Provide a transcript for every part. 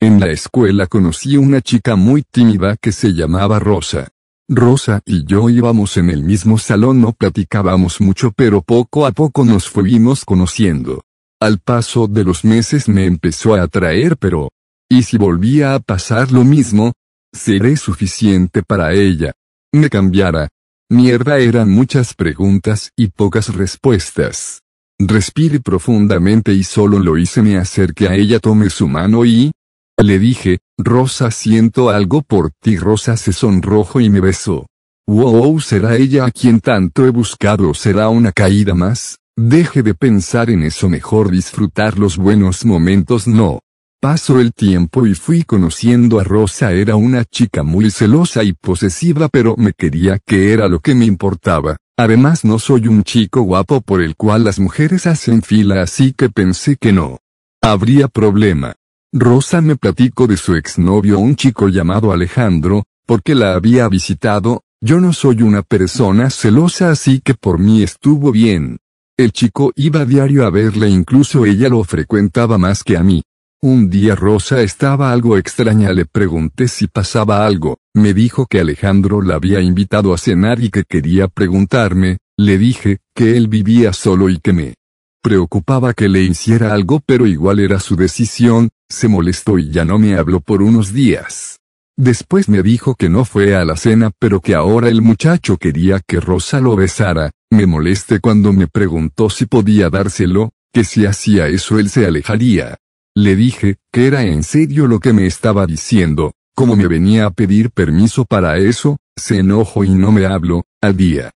En la escuela conocí una chica muy tímida que se llamaba Rosa. Rosa y yo íbamos en el mismo salón, no platicábamos mucho, pero poco a poco nos fuimos conociendo. Al paso de los meses me empezó a atraer, pero... ¿Y si volvía a pasar lo mismo? ¿Seré suficiente para ella? ¿Me cambiara? Mierda eran muchas preguntas y pocas respuestas. Respire profundamente y solo lo hice me acerqué a ella tomé su mano y... Le dije, Rosa siento algo por ti Rosa se sonrojó y me besó. Wow, ¿será ella a quien tanto he buscado será una caída más? Deje de pensar en eso mejor disfrutar los buenos momentos no. Pasó el tiempo y fui conociendo a Rosa era una chica muy celosa y posesiva pero me quería que era lo que me importaba. Además no soy un chico guapo por el cual las mujeres hacen fila así que pensé que no. Habría problema. Rosa me platicó de su exnovio un chico llamado Alejandro, porque la había visitado, yo no soy una persona celosa así que por mí estuvo bien. El chico iba diario a verle incluso ella lo frecuentaba más que a mí. Un día Rosa estaba algo extraña, le pregunté si pasaba algo, me dijo que Alejandro la había invitado a cenar y que quería preguntarme, le dije, que él vivía solo y que me preocupaba que le hiciera algo pero igual era su decisión, se molestó y ya no me habló por unos días. Después me dijo que no fue a la cena pero que ahora el muchacho quería que Rosa lo besara, me molesté cuando me preguntó si podía dárselo, que si hacía eso él se alejaría. Le dije, que era en serio lo que me estaba diciendo, como me venía a pedir permiso para eso, se enojó y no me habló, al día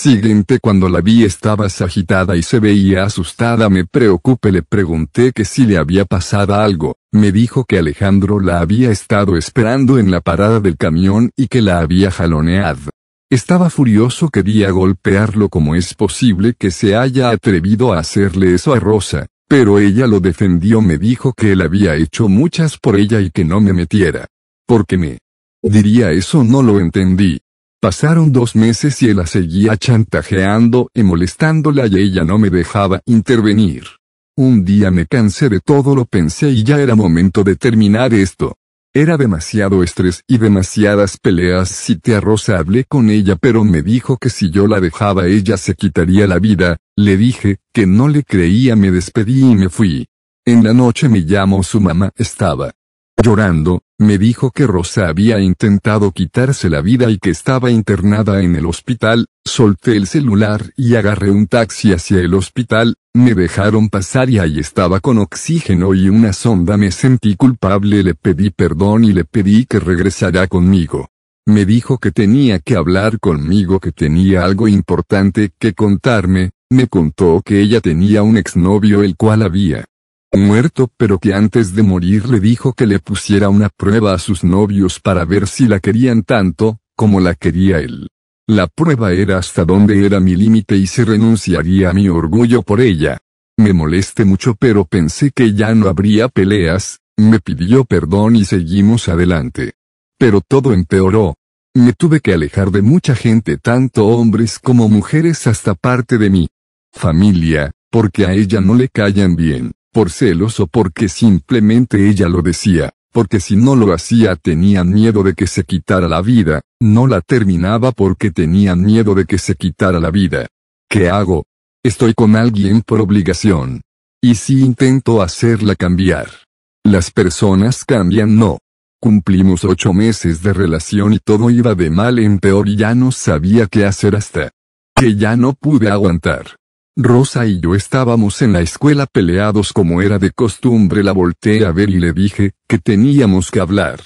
siguiente cuando la vi estaba agitada y se veía asustada me preocupé le pregunté que si le había pasado algo, me dijo que Alejandro la había estado esperando en la parada del camión y que la había jaloneado. Estaba furioso quería golpearlo como es posible que se haya atrevido a hacerle eso a Rosa, pero ella lo defendió, me dijo que él había hecho muchas por ella y que no me metiera. ¿Por qué me diría eso? No lo entendí. Pasaron dos meses y él la seguía chantajeando y molestándola y ella no me dejaba intervenir. Un día me cansé de todo lo pensé y ya era momento de terminar esto. Era demasiado estrés y demasiadas peleas. Si te Rosa hablé con ella pero me dijo que si yo la dejaba ella se quitaría la vida, le dije, que no le creía me despedí y me fui. En la noche me llamó su mamá estaba llorando, me dijo que Rosa había intentado quitarse la vida y que estaba internada en el hospital, solté el celular y agarré un taxi hacia el hospital, me dejaron pasar y ahí estaba con oxígeno y una sonda me sentí culpable le pedí perdón y le pedí que regresara conmigo. Me dijo que tenía que hablar conmigo que tenía algo importante que contarme, me contó que ella tenía un exnovio el cual había muerto pero que antes de morir le dijo que le pusiera una prueba a sus novios para ver si la querían tanto, como la quería él. La prueba era hasta dónde era mi límite y si renunciaría a mi orgullo por ella. Me molesté mucho pero pensé que ya no habría peleas, me pidió perdón y seguimos adelante. Pero todo empeoró. Me tuve que alejar de mucha gente tanto hombres como mujeres hasta parte de mi familia, porque a ella no le callan bien por celos o porque simplemente ella lo decía, porque si no lo hacía tenían miedo de que se quitara la vida, no la terminaba porque tenían miedo de que se quitara la vida. ¿Qué hago? Estoy con alguien por obligación. ¿Y si intento hacerla cambiar? Las personas cambian no. Cumplimos ocho meses de relación y todo iba de mal en peor y ya no sabía qué hacer hasta que ya no pude aguantar. Rosa y yo estábamos en la escuela peleados como era de costumbre la volteé a ver y le dije, que teníamos que hablar.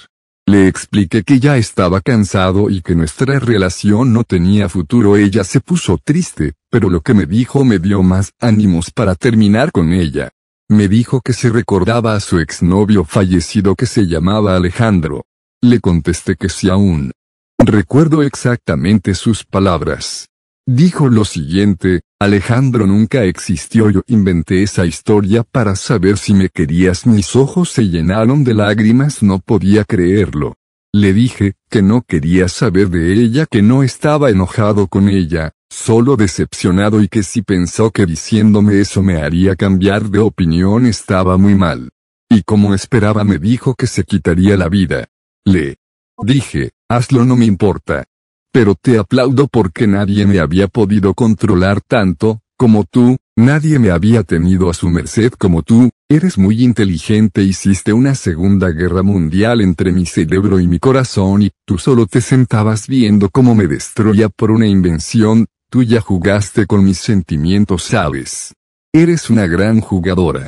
Le expliqué que ya estaba cansado y que nuestra relación no tenía futuro. Ella se puso triste, pero lo que me dijo me dio más ánimos para terminar con ella. Me dijo que se recordaba a su exnovio fallecido que se llamaba Alejandro. Le contesté que sí aún. Recuerdo exactamente sus palabras. Dijo lo siguiente, Alejandro nunca existió yo inventé esa historia para saber si me querías mis ojos se llenaron de lágrimas no podía creerlo. Le dije, que no quería saber de ella que no estaba enojado con ella, solo decepcionado y que si pensó que diciéndome eso me haría cambiar de opinión estaba muy mal. Y como esperaba me dijo que se quitaría la vida. Le dije, hazlo no me importa. Pero te aplaudo porque nadie me había podido controlar tanto, como tú, nadie me había tenido a su merced como tú, eres muy inteligente hiciste una segunda guerra mundial entre mi cerebro y mi corazón y tú solo te sentabas viendo cómo me destruía por una invención, tú ya jugaste con mis sentimientos sabes. Eres una gran jugadora.